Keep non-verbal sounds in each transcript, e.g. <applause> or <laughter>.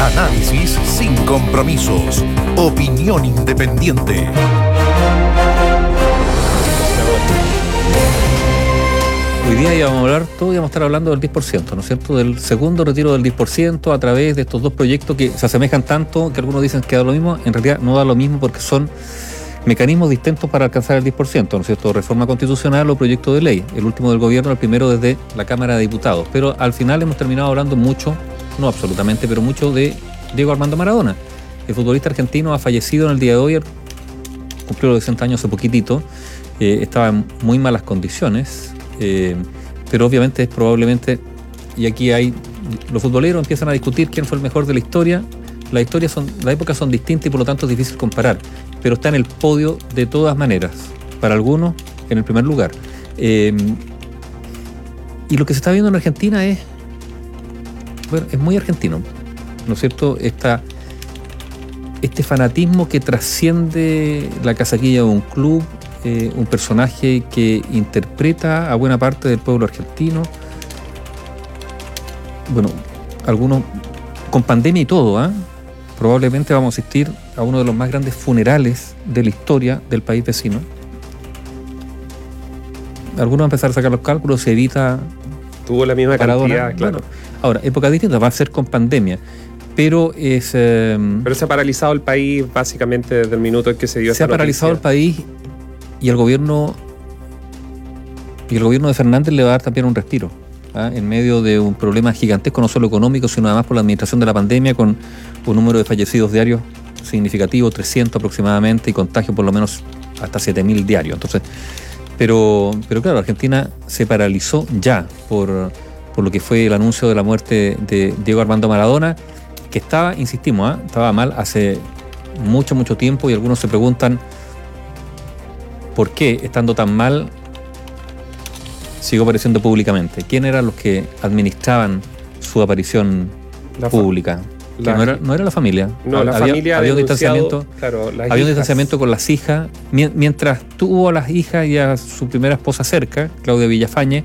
Análisis sin compromisos. Opinión independiente. Hoy día íbamos a hablar, todos íbamos a estar hablando del 10%, ¿no es cierto? Del segundo retiro del 10% a través de estos dos proyectos que se asemejan tanto que algunos dicen que da lo mismo, en realidad no da lo mismo porque son mecanismos distintos para alcanzar el 10%, ¿no es cierto? Reforma constitucional o proyecto de ley. El último del gobierno, el primero desde la Cámara de Diputados. Pero al final hemos terminado hablando mucho, no absolutamente, pero mucho de Diego Armando Maradona. El futbolista argentino ha fallecido en el día de hoy, cumplió los 60 años hace poquitito, eh, estaba en muy malas condiciones, eh, pero obviamente es probablemente, y aquí hay, los futboleros empiezan a discutir quién fue el mejor de la historia, las historias son, las épocas son distintas y por lo tanto es difícil comparar, pero está en el podio de todas maneras, para algunos en el primer lugar. Eh, y lo que se está viendo en Argentina es, es muy argentino, ¿no es cierto? Esta, este fanatismo que trasciende la casaquilla de un club, eh, un personaje que interpreta a buena parte del pueblo argentino. Bueno, algunos con pandemia y todo, ¿ah? probablemente vamos a asistir a uno de los más grandes funerales de la historia del país vecino. Algunos van a empezar a sacar los cálculos, se evita. Tuvo la misma cantidad, claro. ahora, época distinta, va a ser con pandemia pero es... Em, pero se ha paralizado el país básicamente desde el minuto en que se dio Se ha paralizado el país y el gobierno y el gobierno de Fernández le va a dar también un respiro ¿ah? en medio de un problema gigantesco, no solo económico, sino además por la administración de la pandemia, con un número de fallecidos diarios significativo, 300 aproximadamente, y contagios por lo menos hasta 7.000 diarios. Entonces, pero, pero claro, Argentina se paralizó ya por, por lo que fue el anuncio de la muerte de Diego Armando Maradona, que estaba, insistimos, ¿ah? estaba mal hace mucho, mucho tiempo y algunos se preguntan por qué, estando tan mal, siguió apareciendo públicamente. ¿Quién eran los que administraban su aparición pública? No, era, la familia. No, la había, familia había un distanciamiento, había un distanciamiento con las hijas. Mientras tuvo a las hijas y a su primera esposa cerca, Claudia Villafañe,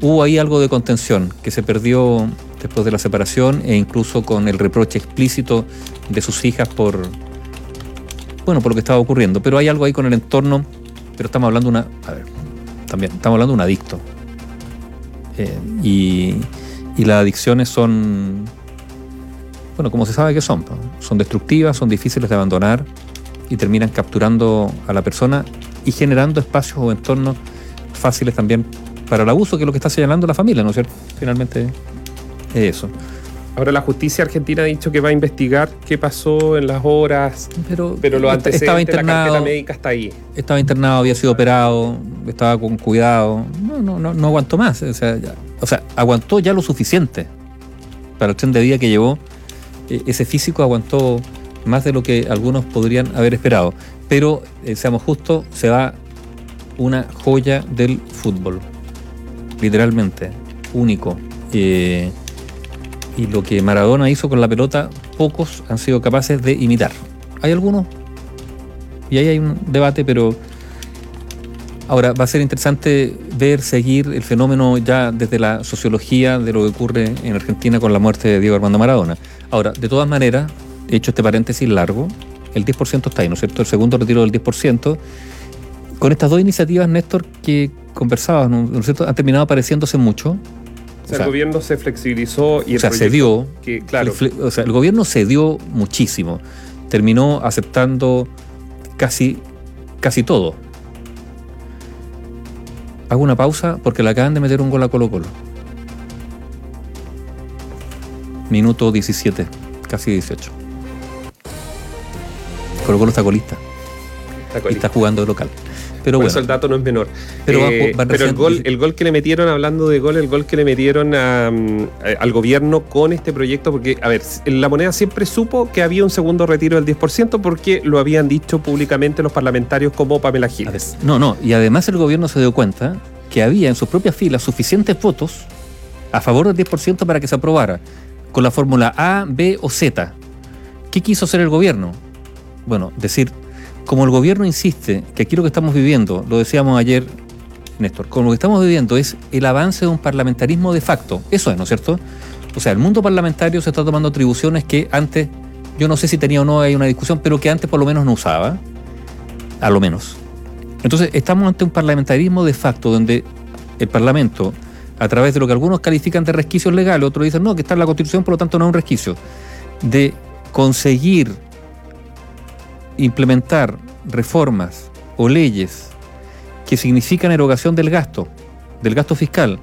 hubo ahí algo de contención que se perdió después de la separación e incluso con el reproche explícito de sus hijas por bueno por lo que estaba ocurriendo. Pero hay algo ahí con el entorno pero estamos hablando de una. A ver, también, estamos hablando de un adicto. Eh, y, las adicciones son. Bueno, como se sabe que son, son destructivas, son difíciles de abandonar y terminan capturando a la persona y generando espacios o entornos fáciles también para el abuso, que es lo que está señalando la familia, ¿no es cierto? Finalmente es eso. Ahora la justicia argentina ha dicho que va a investigar qué pasó en las horas, pero, pero lo antecedentes, estaba internado, la médica está ahí. Estaba internado, había sido operado, estaba con cuidado. No, no, no, no aguantó más. O sea, o sea, aguantó ya lo suficiente para el tren de vida que llevó. E, ese físico aguantó más de lo que algunos podrían haber esperado. Pero, eh, seamos justos, se va una joya del fútbol. Literalmente. Único. Eh, y lo que Maradona hizo con la pelota, pocos han sido capaces de imitar. Hay algunos, y ahí hay un debate, pero ahora va a ser interesante ver, seguir el fenómeno ya desde la sociología de lo que ocurre en Argentina con la muerte de Diego Armando Maradona. Ahora, de todas maneras, he hecho este paréntesis largo, el 10% está ahí, ¿no es cierto? El segundo retiro del 10%. Con estas dos iniciativas, Néstor, que conversabas, ¿no es cierto? Han terminado pareciéndose mucho el gobierno se flexibilizó y o sea, se dio, claro. El, o sea, el gobierno cedió muchísimo. Terminó aceptando casi, casi todo. Hago una pausa porque le acaban de meter un gol a Colo Colo. Minuto 17, casi 18. Colo Colo está colista. Está colista. Y está jugando de local. Pero bueno. eso el dato no es menor. Pero, eh, el, gol, el gol que le metieron, hablando de gol, el gol que le metieron mm, al gobierno con este proyecto, porque, a ver, la moneda siempre supo que había un segundo retiro del 10% porque lo habían dicho públicamente los parlamentarios como Pamela Giles. No, no, y además el gobierno se dio cuenta que había en sus propias filas suficientes votos a favor del 10% para que se aprobara, con la fórmula A, B o Z. ¿Qué quiso hacer el gobierno? Bueno, decir como el gobierno insiste que aquí lo que estamos viviendo, lo decíamos ayer, Néstor, como lo que estamos viviendo es el avance de un parlamentarismo de facto, eso es, ¿no es cierto? O sea, el mundo parlamentario se está tomando atribuciones que antes, yo no sé si tenía o no hay una discusión, pero que antes por lo menos no usaba, a lo menos. Entonces, estamos ante un parlamentarismo de facto donde el Parlamento, a través de lo que algunos califican de resquicios legales, otros dicen, no, que está en la Constitución, por lo tanto no es un resquicio, de conseguir implementar reformas o leyes que significan erogación del gasto, del gasto fiscal,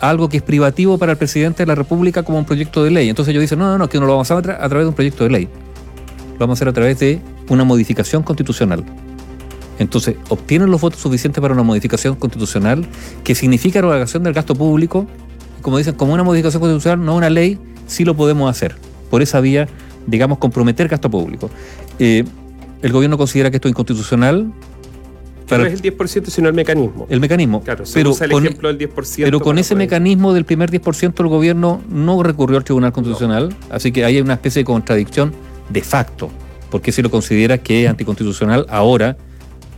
algo que es privativo para el presidente de la República como un proyecto de ley. Entonces ellos dicen, no, no, no, que no lo vamos a hacer a través de un proyecto de ley. Lo vamos a hacer a través de una modificación constitucional. Entonces, obtienen los votos suficientes para una modificación constitucional que significa erogación del gasto público. Como dicen, como una modificación constitucional, no una ley, sí lo podemos hacer. Por esa vía, digamos, comprometer gasto público. Eh, el gobierno considera que esto es inconstitucional, no es el 10%, sino el mecanismo. El mecanismo. Claro, se pero usa el ejemplo del 10%. Pero con ese mecanismo del primer 10% el gobierno no recurrió al Tribunal Constitucional, así que hay una especie de contradicción de facto, porque si lo considera que es anticonstitucional ahora,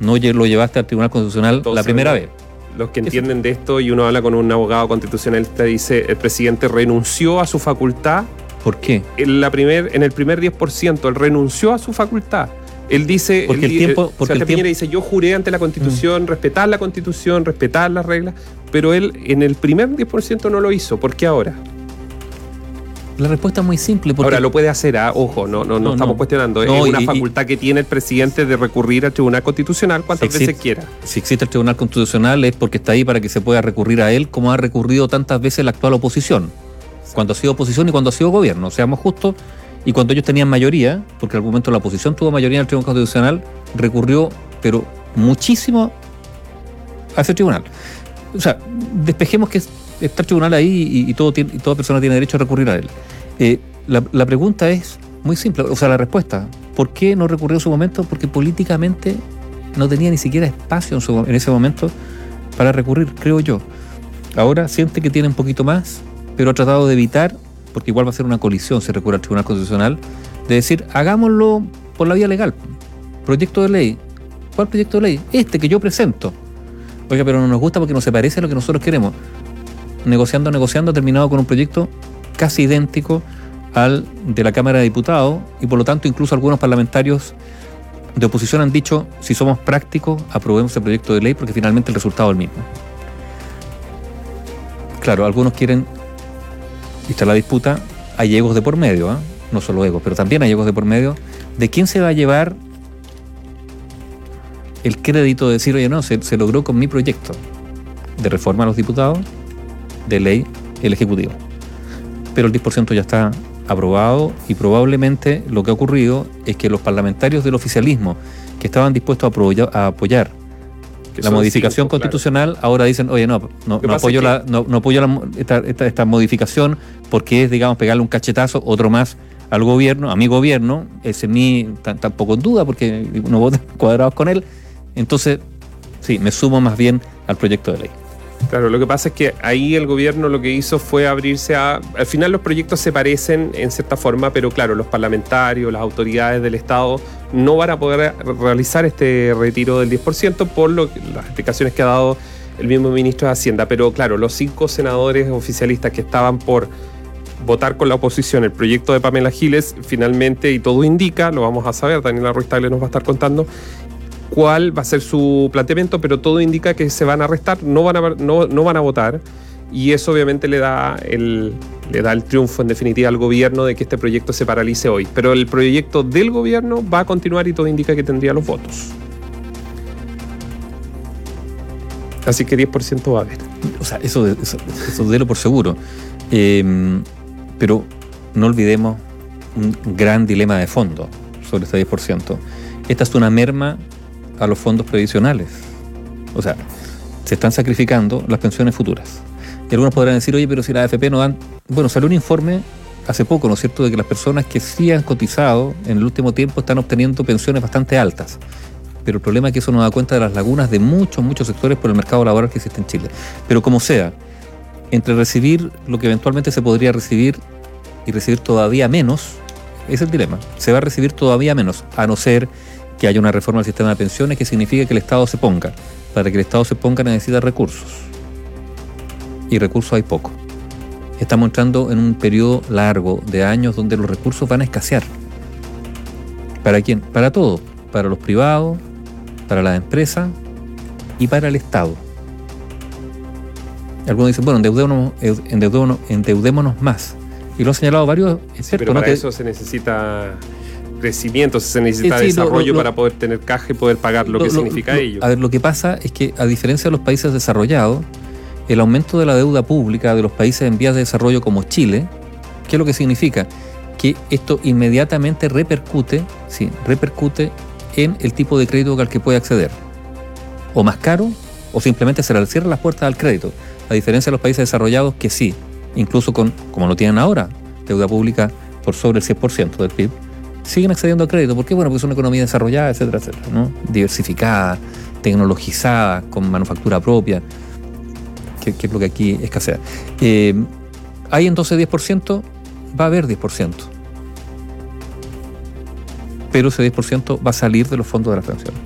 no lo llevaste al Tribunal Constitucional la primera vez. Los que entienden de esto y uno habla con un abogado constitucional, te dice, el presidente renunció a su facultad. ¿Por qué? En, la primer, en el primer 10%, él renunció a su facultad él dice, porque el tiempo, porque el tiempo... dice, yo juré ante la Constitución, mm. respetar la Constitución, respetar las reglas, pero él en el primer 10% no lo hizo. ¿Por qué ahora? La respuesta es muy simple. Ahora lo puede hacer, ¿ah? ojo, no, no, no, estamos cuestionando. es una facultad que tiene el presidente de recurrir al Tribunal Constitucional cuantas veces quiera. Si existe el Tribunal Constitucional es porque está ahí para que se pueda recurrir a él, como ha recurrido tantas veces la actual oposición. Cuando ha sido oposición y cuando ha sido gobierno. Seamos justos, y cuando ellos tenían mayoría, porque al momento la oposición tuvo mayoría en el Tribunal Constitucional, recurrió, pero muchísimo a ese tribunal. O sea, despejemos que está el tribunal ahí y, todo y toda persona tiene derecho a recurrir a él. Eh, la, pregunta es muy simple, o sea, la respuesta, ¿por qué no recurrió en su momento? Porque políticamente no tenía ni siquiera espacio en, en ese momento para recurrir, creo yo. Ahora siente que tiene un poquito más, pero ha tratado de evitar porque igual va a ser una colisión si recurre al Tribunal Constitucional, de decir, hagámoslo por la vía legal. Proyecto de ley. ¿Cuál proyecto de ley? Este que yo presento. Oiga, pero no nos gusta porque no se parece a lo que nosotros queremos. Negociando, negociando, ha terminado con un proyecto casi idéntico al de la Cámara de Diputados y por lo tanto incluso algunos parlamentarios de oposición han dicho, si somos prácticos, aprobemos el proyecto de ley porque finalmente el resultado es el mismo. Claro, algunos quieren y está la disputa, hay egos de por medio, ¿ah? no solo egos, pero también hay egos de por medio, de quién se va a llevar el crédito de decir, oye, no, se, logró con mi proyecto de reforma a los diputados, de ley el Ejecutivo. Pero el 10% ya está aprobado y probablemente lo que ha ocurrido es que los parlamentarios del oficialismo que estaban dispuestos a apoyar la modificación constitucional, ahora dicen, oye, no, no, apoyo, la, no, apoyo esta, esta, modificación porque es, digamos, pegarle un cachetazo, otro más al gobierno, a mi gobierno, ese ni tampoco en duda porque no votan <laughs> cuadrados con él. Entonces, sí, me sumo más bien al proyecto de ley. Claro, lo que pasa es que ahí el gobierno lo que hizo fue abrirse a... Al final los proyectos se parecen en cierta forma, pero claro, los parlamentarios, las autoridades del Estado no van a poder realizar este retiro del 10% por lo, las explicaciones que ha dado el mismo ministro de Hacienda. Pero claro, los cinco senadores oficialistas que estaban por votar con la oposición el proyecto de Pamela Giles, finalmente, y todo indica, lo vamos a saber, Daniela Ruiz Tagle nos va a estar contando, cuál va a ser su planteamiento, pero todo indica que se van a arrestar, no van a votar, y eso obviamente le da, el, le da el triunfo en definitiva al gobierno de que este proyecto se paralice hoy. Pero el proyecto del gobierno va a continuar y todo indica que tendría los votos. Así que 10% va a haber. O sea, eso, eso, eso por seguro. Em, pero no olvidemos un gran dilema de fondo sobre este 10%. Esta es una merma a los fondos previsionales. O sea, se están sacrificando las pensiones futuras. Y algunos podrán decir, oye, pero si la AFP no dan... Bueno, salió un informe hace poco, ¿no es cierto?, de que las personas que sí han cotizado en el último tiempo están obteniendo pensiones bastante altas. Pero el problema es que eso nos da cuenta de las lagunas de muchos, muchos sectores por el mercado laboral que existe en Chile. Pero como sea, entre recibir lo que eventualmente se podría recibir y recibir todavía menos, es el dilema. Se va a recibir todavía menos, a no ser que haya una reforma del sistema de pensiones que significa que el Estado se ponga. Para que el Estado se ponga necesita recursos. Y recursos hay poco. estamos entrando en un periodo largo de años donde los recursos van a escasear. ¿Para quién? Para todos, para los privados, para las empresas y para el Estado. Algunos dicen, bueno, endeudémonos, endeudémonos, endeudémonos más. Y lo han señalado varios expertos. pero para eso se necesita crecimiento, se necesita desarrollo para poder tener caja y poder pagar lo, que significa ello. A ver, lo que pasa es que a diferencia de los países desarrollados, el aumento de la deuda pública de los países en vías de desarrollo como Chile, ¿qué es lo que significa? Que esto inmediatamente repercute, sí, repercute en el tipo de crédito al que puede acceder. O más caro, o simplemente se le cierran las puertas al crédito. A diferencia de los países desarrollados que sí, incluso con, como lo tienen ahora, deuda pública por sobre el 100% del PIB, siguen accediendo al crédito. ¿Por qué? Bueno, porque es una economía desarrollada, etcétera, etcétera, ¿no? Diversificada, tecnologizada, con manufactura propia, que, es lo que aquí escasea. Eh, hay entonces 10%, va a haber 10%. Pero ese 10% va a salir de los fondos de la pensiones.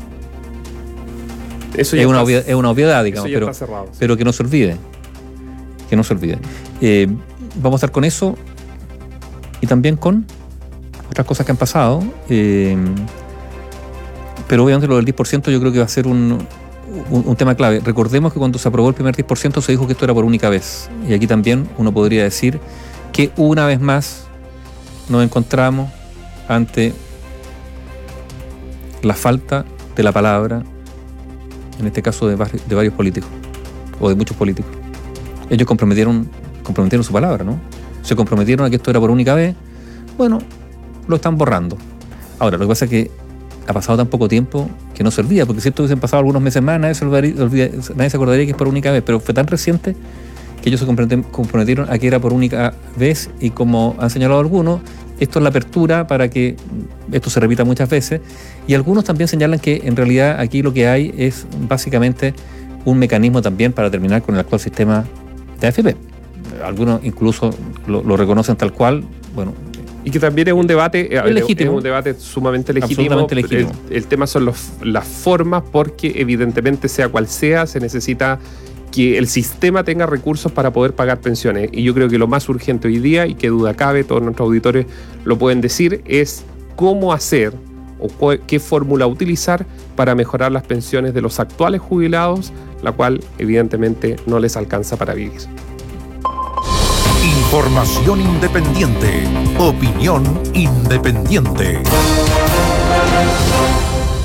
Eso es, una es, una obviedad, digamos, pero, pero que no se olvide. Que no se olvide. Eh, vamos a estar con eso y también con otras cosas que han pasado. Eh, pero obviamente lo del 10% yo creo que va a ser un, un, tema clave. Recordemos que cuando se aprobó el primer 10% se dijo que esto era por única vez. Y aquí también uno podría decir que una vez más nos encontramos ante la falta de la palabra, en este caso de, varios políticos, o de muchos políticos. Ellos comprometieron, comprometieron su palabra, ¿no? Se comprometieron a que esto era por única vez. Bueno, lo están borrando. Ahora, lo que pasa es que ha pasado tan poco tiempo que no se olvida, porque si esto hubiesen pasado algunos meses más, nadie se, nadie se acordaría que es por única vez, pero fue tan reciente que ellos se comprometieron a que era por única vez y como han señalado algunos, esto es la apertura para que esto se repita muchas veces y algunos también señalan que en realidad aquí lo que hay es básicamente un mecanismo también para terminar con el actual sistema de AFP. Algunos incluso lo reconocen tal cual, bueno, y que también es un debate, eh, es, un debate sumamente legítimo. El, tema son las formas, porque evidentemente, sea cual sea, se necesita que el sistema tenga recursos para poder pagar pensiones. Y yo creo que lo más urgente hoy día, y que duda cabe, todos nuestros auditores lo pueden decir, es cómo hacer o qué fórmula utilizar para mejorar las pensiones de los actuales jubilados, la cual evidentemente no les alcanza para vivir. Información independiente. Opinión independiente.